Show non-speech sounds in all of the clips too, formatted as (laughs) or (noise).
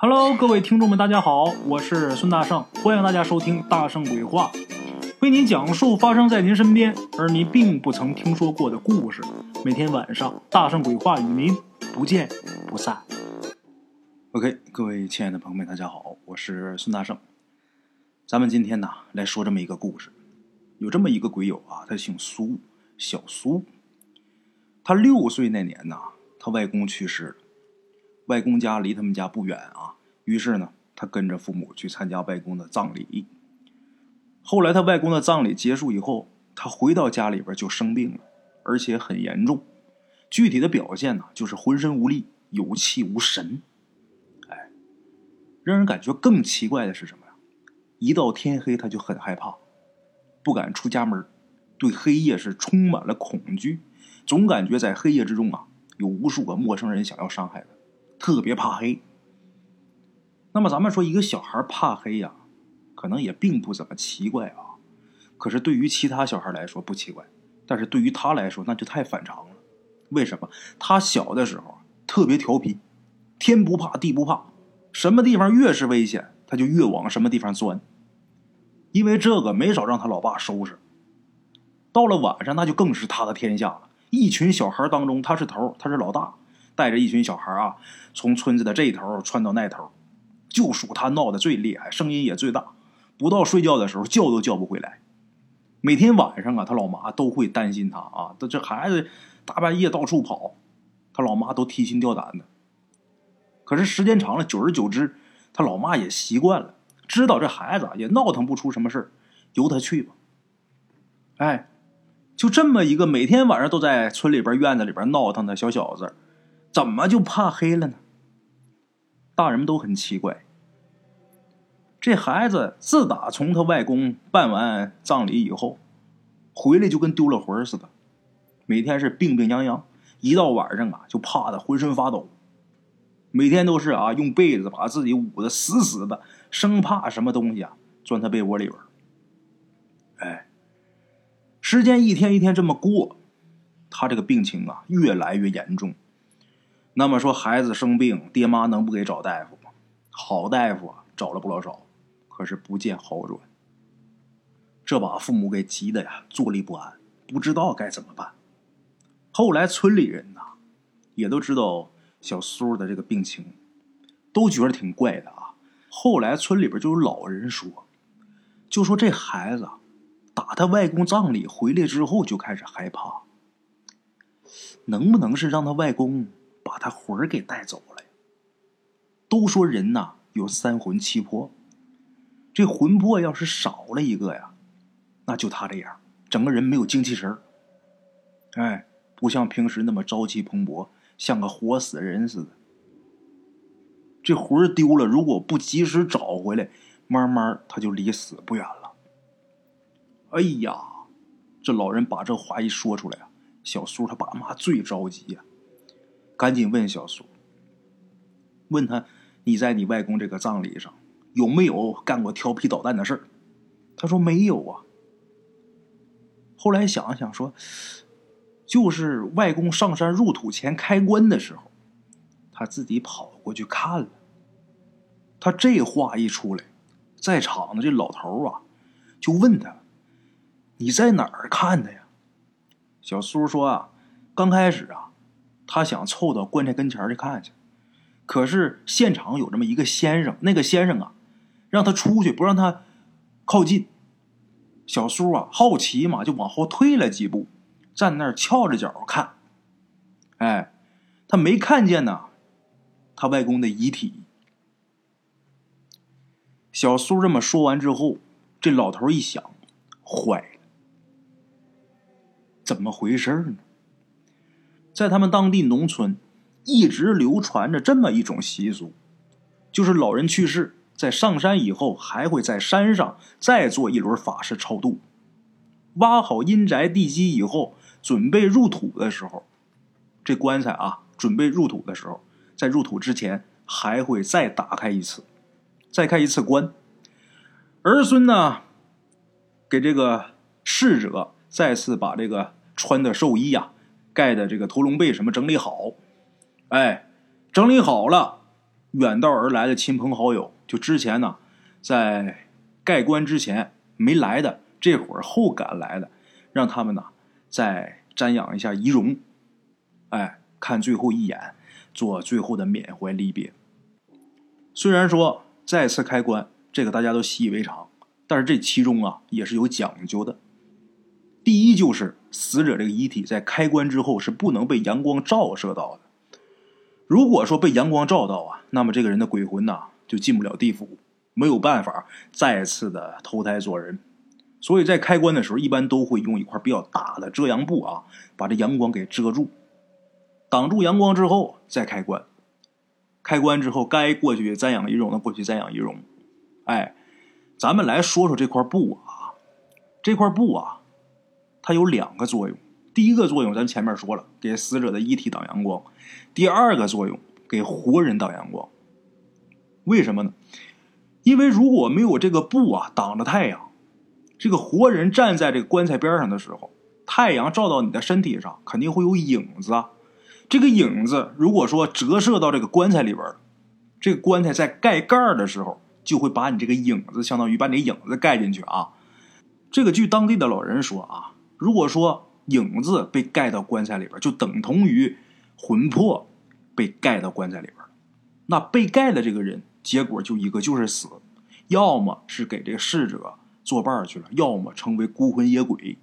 Hello，各位听众们，大家好，我是孙大圣，欢迎大家收听《大圣鬼话》，为您讲述发生在您身边而您并不曾听说过的故事。每天晚上，《大圣鬼话》与您不见不散。OK，各位亲爱的朋友们，大家好，我是孙大圣。咱们今天呢，来说这么一个故事。有这么一个鬼友啊，他姓苏，小苏。他六岁那年呐，他外公去世了。外公家离他们家不远啊，于是呢，他跟着父母去参加外公的葬礼。后来他外公的葬礼结束以后，他回到家里边就生病了，而且很严重。具体的表现呢，就是浑身无力、有气无神。哎，让人感觉更奇怪的是什么呀？一到天黑他就很害怕，不敢出家门，对黑夜是充满了恐惧，总感觉在黑夜之中啊，有无数个陌生人想要伤害他。特别怕黑。那么咱们说一个小孩怕黑呀，可能也并不怎么奇怪啊。可是对于其他小孩来说不奇怪，但是对于他来说那就太反常了。为什么？他小的时候特别调皮，天不怕地不怕，什么地方越是危险，他就越往什么地方钻。因为这个没少让他老爸收拾。到了晚上，那就更是他的天下了。一群小孩当中，他是头，他是老大。带着一群小孩啊，从村子的这头窜到那头，就属他闹得最厉害，声音也最大。不到睡觉的时候，叫都叫不回来。每天晚上啊，他老妈都会担心他啊，他这孩子大半夜到处跑，他老妈都提心吊胆的。可是时间长了，久而久之，他老妈也习惯了，知道这孩子也闹腾不出什么事由他去吧。哎，就这么一个每天晚上都在村里边院子里边闹腾的小小子。怎么就怕黑了呢？大人们都很奇怪。这孩子自打从他外公办完葬礼以后，回来就跟丢了魂似的，每天是病病殃殃，一到晚上啊就怕的浑身发抖，每天都是啊用被子把自己捂得死死的，生怕什么东西啊钻他被窝里边。哎，时间一天一天这么过，他这个病情啊越来越严重。那么说，孩子生病，爹妈能不给找大夫吗？好大夫，找了不老少，可是不见好转。这把父母给急的呀，坐立不安，不知道该怎么办。后来村里人呐，也都知道小苏的这个病情，都觉得挺怪的啊。后来村里边就有老人说，就说这孩子打他外公葬礼回来之后就开始害怕，能不能是让他外公？把他魂儿给带走了。都说人呐有三魂七魄，这魂魄要是少了一个呀，那就他这样，整个人没有精气神儿。哎，不像平时那么朝气蓬勃，像个活死人似的。这魂儿丢了，如果不及时找回来，慢慢他就离死不远了。哎呀，这老人把这话一说出来啊，小苏他爸妈最着急呀。赶紧问小苏，问他你在你外公这个葬礼上有没有干过调皮捣蛋的事儿？他说没有啊。后来想想说，就是外公上山入土前开棺的时候，他自己跑过去看了。他这话一出来，在场的这老头啊，就问他：“你在哪儿看的呀？”小苏说：“啊，刚开始啊。”他想凑到棺材跟前去看去，可是现场有这么一个先生，那个先生啊，让他出去，不让他靠近。小苏啊，好奇嘛，就往后退了几步，站那儿翘着脚看。哎，他没看见呢，他外公的遗体。小苏这么说完之后，这老头一想，坏了，怎么回事呢？在他们当地农村，一直流传着这么一种习俗，就是老人去世，在上山以后，还会在山上再做一轮法事超度。挖好阴宅地基以后，准备入土的时候，这棺材啊，准备入土的时候，在入土之前，还会再打开一次，再开一次棺。儿孙呢，给这个逝者再次把这个穿的寿衣呀。盖的这个屠龙被什么整理好，哎，整理好了，远道而来的亲朋好友，就之前呢，在盖棺之前没来的，这会儿后赶来的，让他们呢再瞻仰一下遗容，哎，看最后一眼，做最后的缅怀离别。虽然说再次开棺，这个大家都习以为常，但是这其中啊也是有讲究的。第一就是死者这个遗体在开棺之后是不能被阳光照射到的。如果说被阳光照到啊，那么这个人的鬼魂呐就进不了地府，没有办法再次的投胎做人。所以在开棺的时候，一般都会用一块比较大的遮阳布啊，把这阳光给遮住，挡住阳光之后再开棺。开棺之后，该过去瞻仰仪容的过去瞻仰仪容。哎，咱们来说说这块布啊，这块布啊，它有两个作用。第一个作用，咱前面说了，给死者的遗体挡阳光。第二个作用，给活人挡阳光。为什么呢？因为如果没有这个布啊挡着太阳，这个活人站在这个棺材边上的时候，太阳照到你的身体上，肯定会有影子啊。这个影子如果说折射到这个棺材里边这个棺材在盖盖的时候，就会把你这个影子，相当于把你影子盖进去啊。这个据当地的老人说啊，如果说影子被盖到棺材里边，就等同于。魂魄被盖到棺材里边，那被盖的这个人，结果就一个就是死，要么是给这个逝者作伴去了，要么成为孤魂野鬼，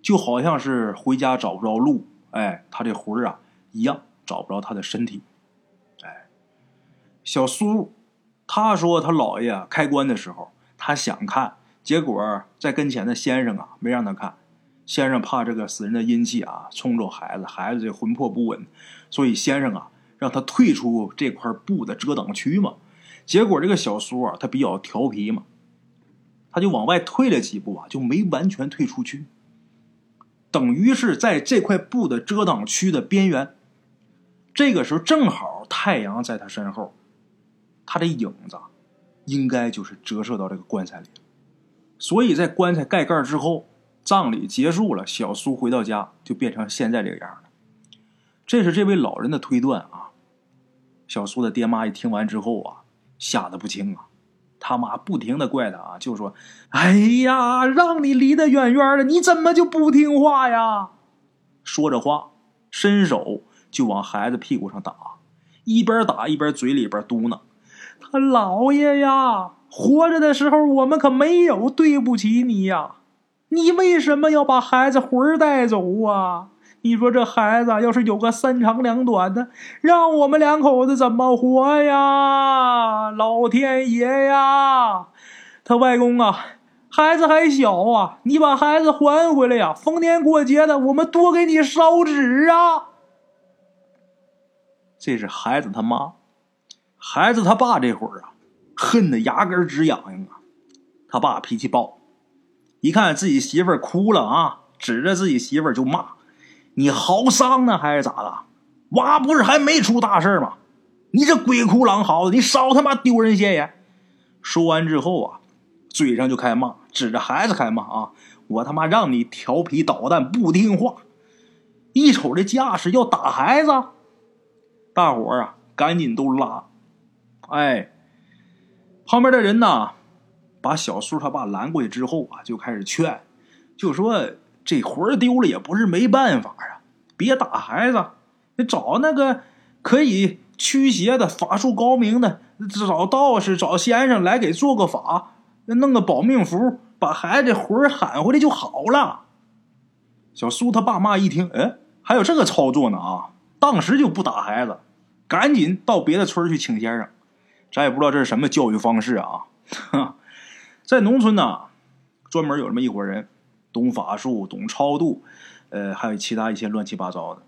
就好像是回家找不着路，哎，他这魂啊一样找不着他的身体，哎，小苏他说他姥爷开棺的时候，他想看，结果在跟前的先生啊没让他看。先生怕这个死人的阴气啊冲着孩子，孩子这魂魄不稳，所以先生啊让他退出这块布的遮挡区嘛。结果这个小苏啊他比较调皮嘛，他就往外退了几步啊，就没完全退出去，等于是在这块布的遮挡区的边缘。这个时候正好太阳在他身后，他的影子应该就是折射到这个棺材里所以在棺材盖盖之后。葬礼结束了，小苏回到家就变成现在这个样了。这是这位老人的推断啊。小苏的爹妈一听完之后啊，吓得不轻啊。他妈不停的怪他啊，就说：“哎呀，让你离得远远的，你怎么就不听话呀？”说着话，伸手就往孩子屁股上打，一边打一边嘴里边嘟囔：“他姥爷呀，活着的时候我们可没有对不起你呀。”你为什么要把孩子魂带走啊？你说这孩子要是有个三长两短的，让我们两口子怎么活呀？老天爷呀！他外公啊，孩子还小啊，你把孩子还回来呀！逢年过节的，我们多给你烧纸啊！这是孩子他妈，孩子他爸这会儿啊，恨得牙根直痒痒啊！他爸脾气暴。一看自己媳妇儿哭了啊，指着自己媳妇儿就骂：“你好伤呢，还是咋的？娃不是还没出大事吗？你这鬼哭狼嚎的，你少他妈丢人现眼！”说完之后啊，嘴上就开骂，指着孩子开骂啊：“我他妈让你调皮捣蛋不听话，一瞅这架势要打孩子，大伙儿啊赶紧都拉！哎，旁边的人呢？”把小苏他爸拦过去之后啊，就开始劝，就说这魂丢了也不是没办法啊，别打孩子，你找那个可以驱邪的法术高明的，找道士、找先生来给做个法，弄个保命符，把孩子魂喊回来就好了。小苏他爸妈一听，哎，还有这个操作呢啊，当时就不打孩子，赶紧到别的村去请先生。咱也不知道这是什么教育方式啊，哈。在农村呢，专门有这么一伙人，懂法术、懂超度，呃，还有其他一些乱七八糟的。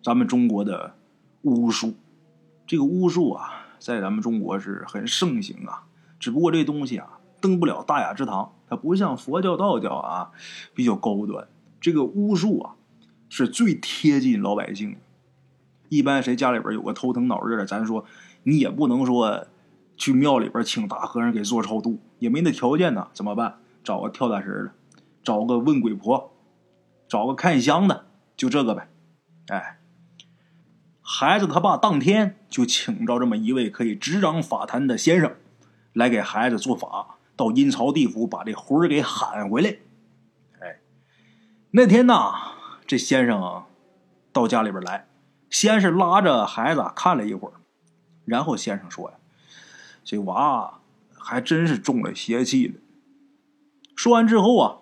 咱们中国的巫术，这个巫术啊，在咱们中国是很盛行啊。只不过这东西啊，登不了大雅之堂，它不像佛教、道教啊，比较高端。这个巫术啊，是最贴近老百姓的。一般谁家里边有个头疼脑热的，咱说你也不能说。去庙里边请大和尚给做超度，也没那条件呢，怎么办？找个跳大神的，找个问鬼婆，找个看香的，就这个呗。哎，孩子他爸当天就请着这么一位可以执掌法坛的先生，来给孩子做法，到阴曹地府把这魂儿给喊回来。哎，那天呐，这先生到家里边来，先是拉着孩子看了一会儿，然后先生说呀：“这娃还真是中了邪气了。”说完之后啊，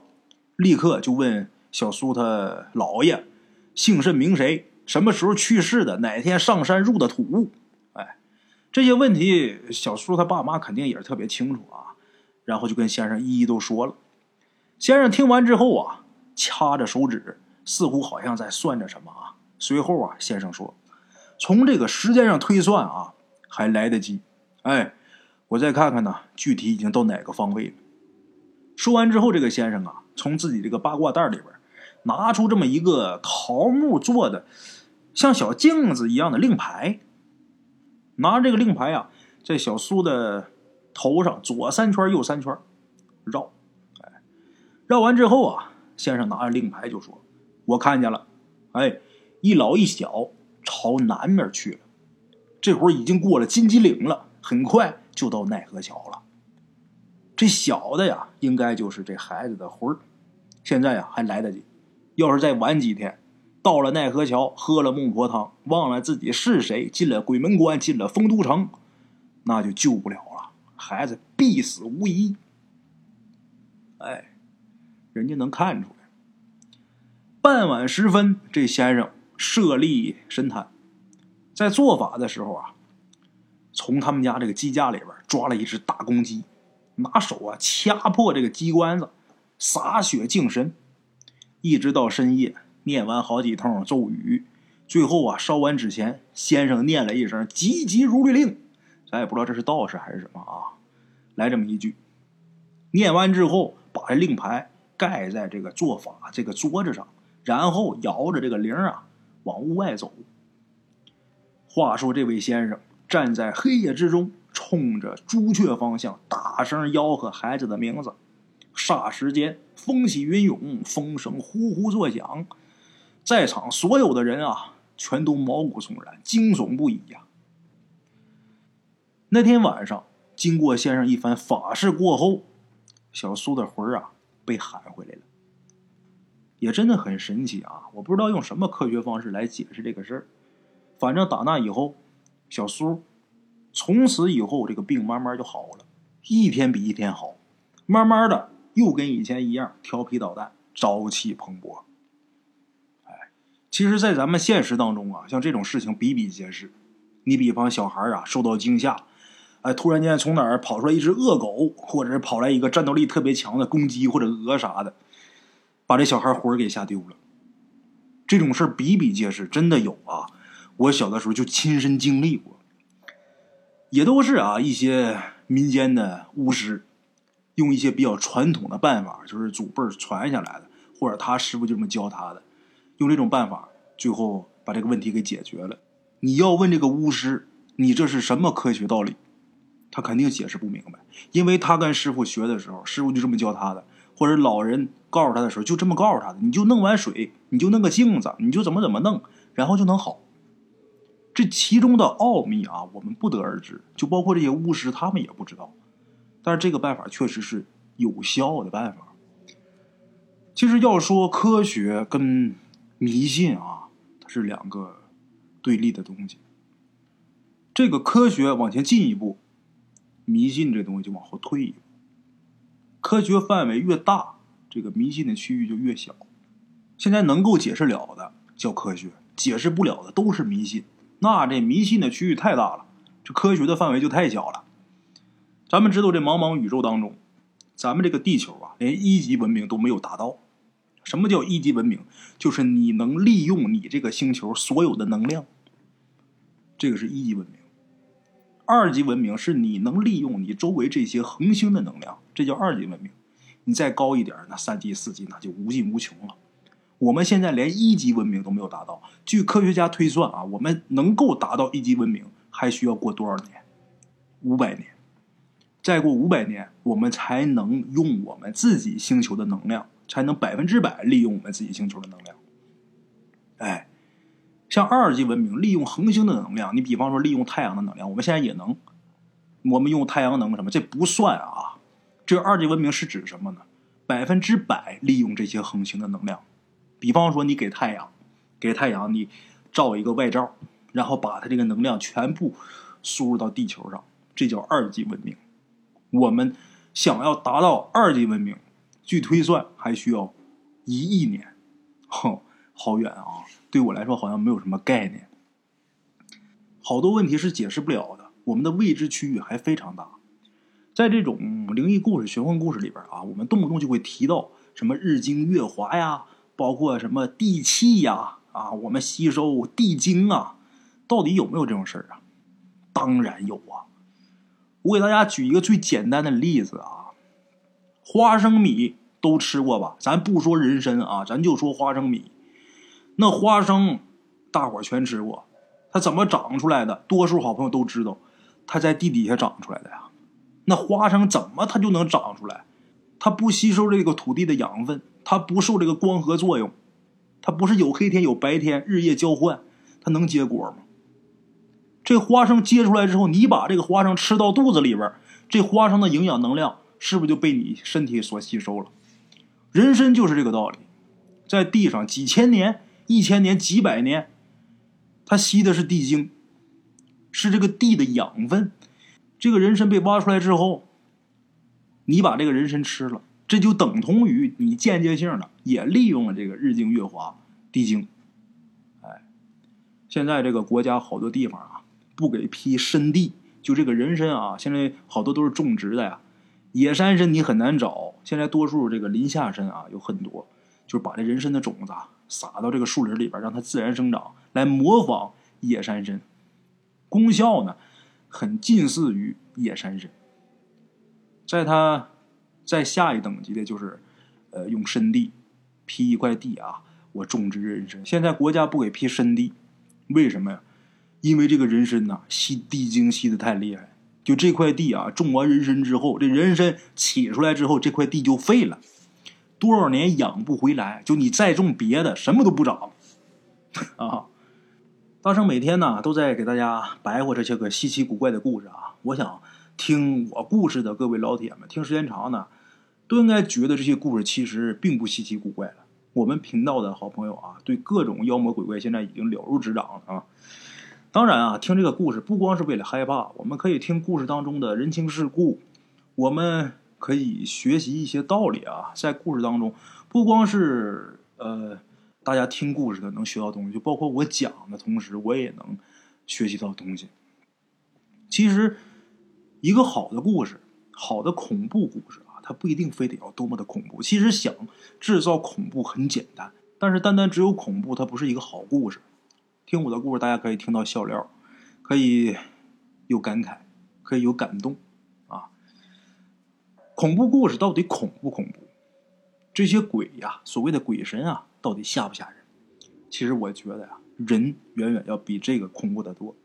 立刻就问小苏他姥爷姓甚名谁。什么时候去世的？哪天上山入的土？哎，这些问题，小叔他爸妈肯定也是特别清楚啊。然后就跟先生一一都说了。先生听完之后啊，掐着手指，似乎好像在算着什么啊。随后啊，先生说：“从这个时间上推算啊，还来得及。哎，我再看看呢，具体已经到哪个方位了。”说完之后，这个先生啊，从自己这个八卦袋里边拿出这么一个桃木做的。像小镜子一样的令牌，拿这个令牌啊，在小苏的头上左三圈右三圈绕，哎，绕完之后啊，先生拿着令牌就说：“我看见了，哎，一老一小朝南面去了，这会儿已经过了金鸡岭了，很快就到奈何桥了。这小的呀，应该就是这孩子的魂儿，现在呀还来得及，要是再晚几天。”到了奈何桥，喝了孟婆汤，忘了自己是谁，进了鬼门关，进了丰都城，那就救不了了，孩子必死无疑。哎，人家能看出来。傍晚时分，这先生设立神坛，在做法的时候啊，从他们家这个鸡架里边抓了一只大公鸡，拿手啊掐破这个鸡冠子，洒血净身，一直到深夜。念完好几通咒语，最后啊，烧完纸钱，先生念了一声“急急如律令”，咱也不知道这是道士还是什么啊，来这么一句。念完之后，把这令牌盖在这个做法这个桌子上，然后摇着这个铃啊，往屋外走。话说，这位先生站在黑夜之中，冲着朱雀方向大声吆喝孩子的名字。霎时间，风起云涌，风声呼呼作响。在场所有的人啊，全都毛骨悚然、惊悚不已呀。那天晚上，经过先生一番法事过后，小苏的魂啊被喊回来了，也真的很神奇啊！我不知道用什么科学方式来解释这个事儿，反正打那以后，小苏从此以后这个病慢慢就好了，一天比一天好，慢慢的又跟以前一样调皮捣蛋、朝气蓬勃。哎其实，在咱们现实当中啊，像这种事情比比皆是。你比方小孩啊，受到惊吓，哎，突然间从哪儿跑出来一只恶狗，或者是跑来一个战斗力特别强的公鸡或者鹅啥的，把这小孩魂儿给吓丢了。这种事比比皆是，真的有啊！我小的时候就亲身经历过，也都是啊一些民间的巫师，用一些比较传统的办法，就是祖辈传下来的，或者他师傅就这么教他的。用这种办法，最后把这个问题给解决了。你要问这个巫师，你这是什么科学道理？他肯定解释不明白，因为他跟师傅学的时候，师傅就这么教他的，或者老人告诉他的时候，就这么告诉他的。你就弄完水，你就弄个镜子，你就怎么怎么弄，然后就能好。这其中的奥秘啊，我们不得而知，就包括这些巫师，他们也不知道。但是这个办法确实是有效的办法。其实要说科学跟迷信啊，它是两个对立的东西。这个科学往前进一步，迷信这东西就往后退一步。科学范围越大，这个迷信的区域就越小。现在能够解释了的叫科学，解释不了的都是迷信。那这迷信的区域太大了，这科学的范围就太小了。咱们知道，这茫茫宇宙当中，咱们这个地球啊，连一级文明都没有达到。什么叫一级文明？就是你能利用你这个星球所有的能量，这个是一级文明。二级文明是你能利用你周围这些恒星的能量，这叫二级文明。你再高一点，那三级、四级那就无尽无穷了。我们现在连一级文明都没有达到。据科学家推算啊，我们能够达到一级文明，还需要过多少年？五百年。再过五百年，我们才能用我们自己星球的能量。才能百分之百利用我们自己星球的能量。哎，像二级文明利用恒星的能量，你比方说利用太阳的能量，我们现在也能，我们用太阳能什么，这不算啊。这二级文明是指什么呢？百分之百利用这些恒星的能量。比方说，你给太阳，给太阳你照一个外罩，然后把它这个能量全部输入到地球上，这叫二级文明。我们想要达到二级文明，据推算还需要一亿年，哼，好远啊！对我来说好像没有什么概念。好多问题是解释不了的，我们的未知区域还非常大。在这种灵异故事、玄幻故事里边啊，我们动不动就会提到什么日精月华呀，包括什么地气呀，啊，我们吸收地精啊，到底有没有这种事儿啊？当然有啊！我给大家举一个最简单的例子啊，花生米都吃过吧？咱不说人参啊，咱就说花生米。那花生大伙全吃过，它怎么长出来的？多数好朋友都知道，它在地底下长出来的呀。那花生怎么它就能长出来？它不吸收这个土地的养分，它不受这个光合作用，它不是有黑天有白天，日夜交换，它能结果吗？这花生结出来之后，你把这个花生吃到肚子里边，这花生的营养能量是不是就被你身体所吸收了？人参就是这个道理，在地上几千年、一千年、几百年，它吸的是地精，是这个地的养分。这个人参被挖出来之后，你把这个人参吃了，这就等同于你间接性的也利用了这个日精月华地精。哎，现在这个国家好多地方啊，不给批参地，就这个人参啊，现在好多都是种植的呀。野山参你很难找，现在多数这个林下参啊有很多，就是把这人参的种子啊撒到这个树林里边，让它自然生长，来模仿野山参，功效呢？很近似于野山参，在它在下一等级的就是，呃，用参地批一块地啊，我种植人参。现在国家不给批参地，为什么呀？因为这个人参呐，吸地精吸的太厉害。就这块地啊，种完人参之后，这人参起出来之后，这块地就废了，多少年养不回来。就你再种别的，什么都不长 (laughs) 啊。大圣每天呢都在给大家白活这些个稀奇古怪的故事啊！我想听我故事的各位老铁们，听时间长呢，都应该觉得这些故事其实并不稀奇古怪了。我们频道的好朋友啊，对各种妖魔鬼怪现在已经了如指掌了啊！当然啊，听这个故事不光是为了害怕，我们可以听故事当中的人情世故，我们可以学习一些道理啊！在故事当中，不光是呃。大家听故事的能学到东西，就包括我讲的同时，我也能学习到东西。其实，一个好的故事，好的恐怖故事啊，它不一定非得要多么的恐怖。其实想制造恐怖很简单，但是单单只有恐怖，它不是一个好故事。听我的故事，大家可以听到笑料，可以有感慨，可以有感动啊。恐怖故事到底恐不恐怖？这些鬼呀，所谓的鬼神啊。到底吓不吓人？其实我觉得呀，人远远要比这个恐怖的多。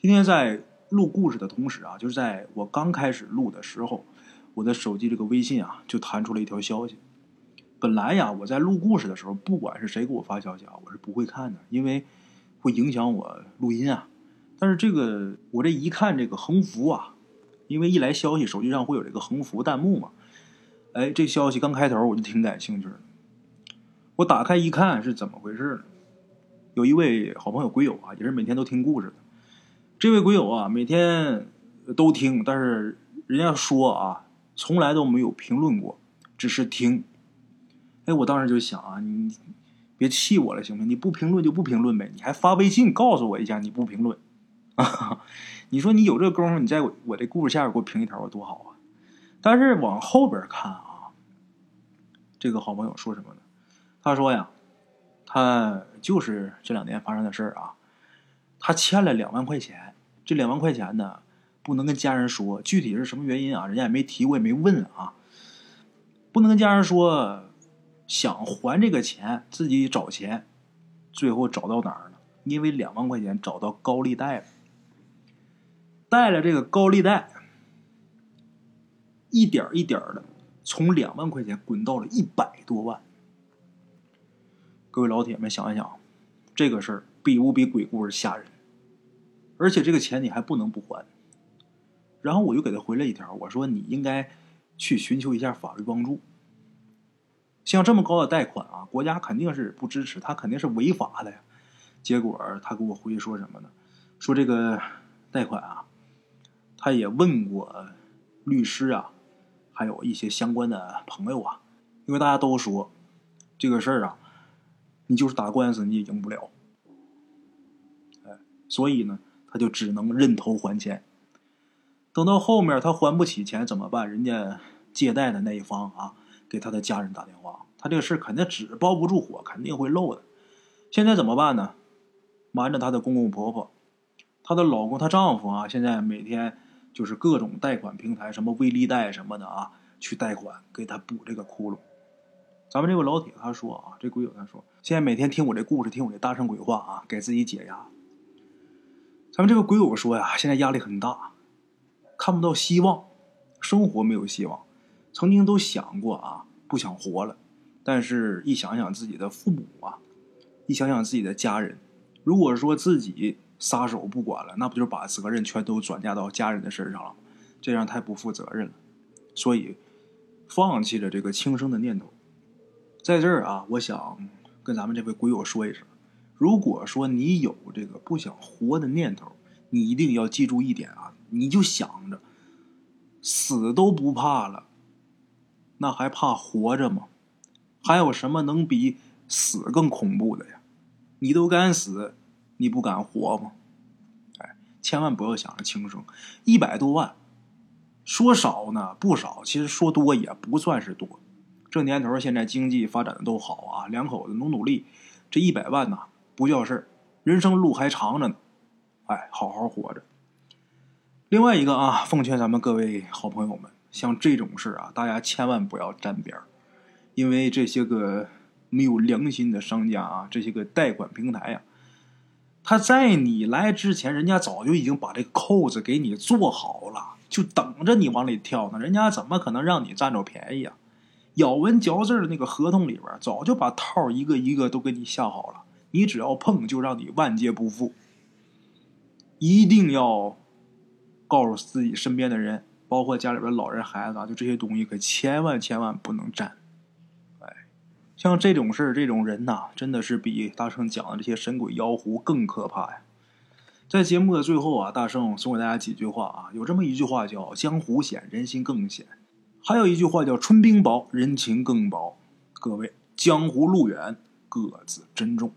今天在录故事的同时啊，就是在我刚开始录的时候，我的手机这个微信啊就弹出了一条消息。本来呀，我在录故事的时候，不管是谁给我发消息啊，我是不会看的，因为会影响我录音啊。但是这个我这一看这个横幅啊，因为一来消息，手机上会有这个横幅弹幕嘛，哎，这消息刚开头我就挺感兴趣的。我打开一看是怎么回事呢？有一位好朋友鬼友啊，也是每天都听故事的。这位鬼友啊，每天都听，但是人家说啊，从来都没有评论过，只是听。哎，我当时就想啊，你别气我了，行不行？你不评论就不评论呗，你还发微信告诉我一下你不评论啊？(laughs) 你说你有这功夫，你在我我这故事下边给我评一条，多好啊！但是往后边看啊，这个好朋友说什么呢？他说呀，他就是这两年发生的事儿啊。他欠了两万块钱，这两万块钱呢，不能跟家人说，具体是什么原因啊？人家也没提，我也没问啊。不能跟家人说，想还这个钱，自己找钱，最后找到哪儿了？因为两万块钱找到高利贷了，贷了这个高利贷，一点一点的从两万块钱滚到了一百多万。各位老铁们，想一想，这个事儿比不比鬼故事吓人？而且这个钱你还不能不还。然后我就给他回了一条，我说你应该去寻求一下法律帮助。像这么高的贷款啊，国家肯定是不支持，他肯定是违法的呀。结果他给我回说什么呢？说这个贷款啊，他也问过律师啊，还有一些相关的朋友啊，因为大家都说这个事儿啊，你就是打官司你也赢不了。哎，所以呢，他就只能认头还钱。等到后面他还不起钱怎么办？人家借贷的那一方啊，给他的家人打电话，他这个事肯定纸包不住火，肯定会漏的。现在怎么办呢？瞒着她的公公婆婆，她的老公、她丈夫啊，现在每天就是各种贷款平台，什么微利贷什么的啊，去贷款给他补这个窟窿。咱们这个老铁他说啊，这鬼友他说，现在每天听我这故事，听我这大圣鬼话啊，给自己解压。咱们这个鬼友说呀，现在压力很大。看不到希望，生活没有希望，曾经都想过啊，不想活了。但是，一想想自己的父母啊，一想想自己的家人，如果说自己撒手不管了，那不就把责任全都转嫁到家人的身上了？这样太不负责任了。所以，放弃了这个轻生的念头。在这儿啊，我想跟咱们这位鬼友说一声：如果说你有这个不想活的念头，你一定要记住一点啊。你就想着死都不怕了，那还怕活着吗？还有什么能比死更恐怖的呀？你都敢死，你不敢活吗？哎，千万不要想着轻生，一百多万，说少呢不少，其实说多也不算是多。这年头现在经济发展的都好啊，两口子努努力，这一百万呐不叫事，人生路还长着呢，哎，好好活着。另外一个啊，奉劝咱们各位好朋友们，像这种事啊，大家千万不要沾边，因为这些个没有良心的商家啊，这些个贷款平台呀，他在你来之前，人家早就已经把这扣子给你做好了，就等着你往里跳呢。人家怎么可能让你占着便宜啊？咬文嚼字的那个合同里边，早就把套一个一个都给你下好了，你只要碰，就让你万劫不复。一定要。告诉自己身边的人，包括家里边老人、孩子啊，就这些东西可千万千万不能沾。哎，像这种事儿、这种人呐，真的是比大圣讲的这些神鬼妖狐更可怕呀。在节目的最后啊，大圣送给大家几句话啊，有这么一句话叫“江湖险，人心更险”，还有一句话叫“春冰薄，人情更薄”。各位，江湖路远，各自珍重。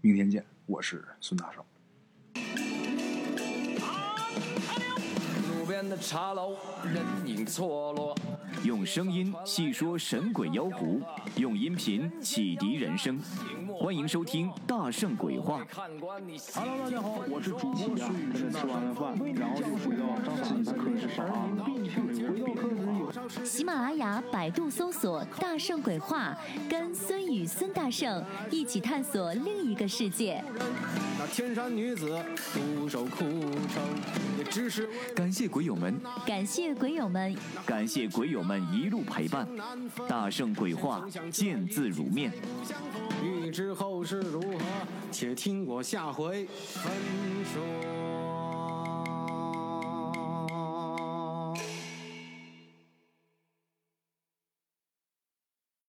明天见，我是孙大圣。的茶楼，人影错落。用声音细说神鬼妖狐，用音频启迪人生。欢迎收听《大圣鬼话》。Hello，大家好，我是主播孙宇。吃完了饭，然后就回到自己的课室上啊。喜马拉雅、百度搜索“大圣鬼话”，跟孙宇、孙大圣一起探索另一个世界。那天山女子独守枯城，也只是感谢鬼友们，感谢鬼友们，感谢鬼友们一路陪伴。大圣鬼话，见字如面。欲知后事如何，且听我下回分说。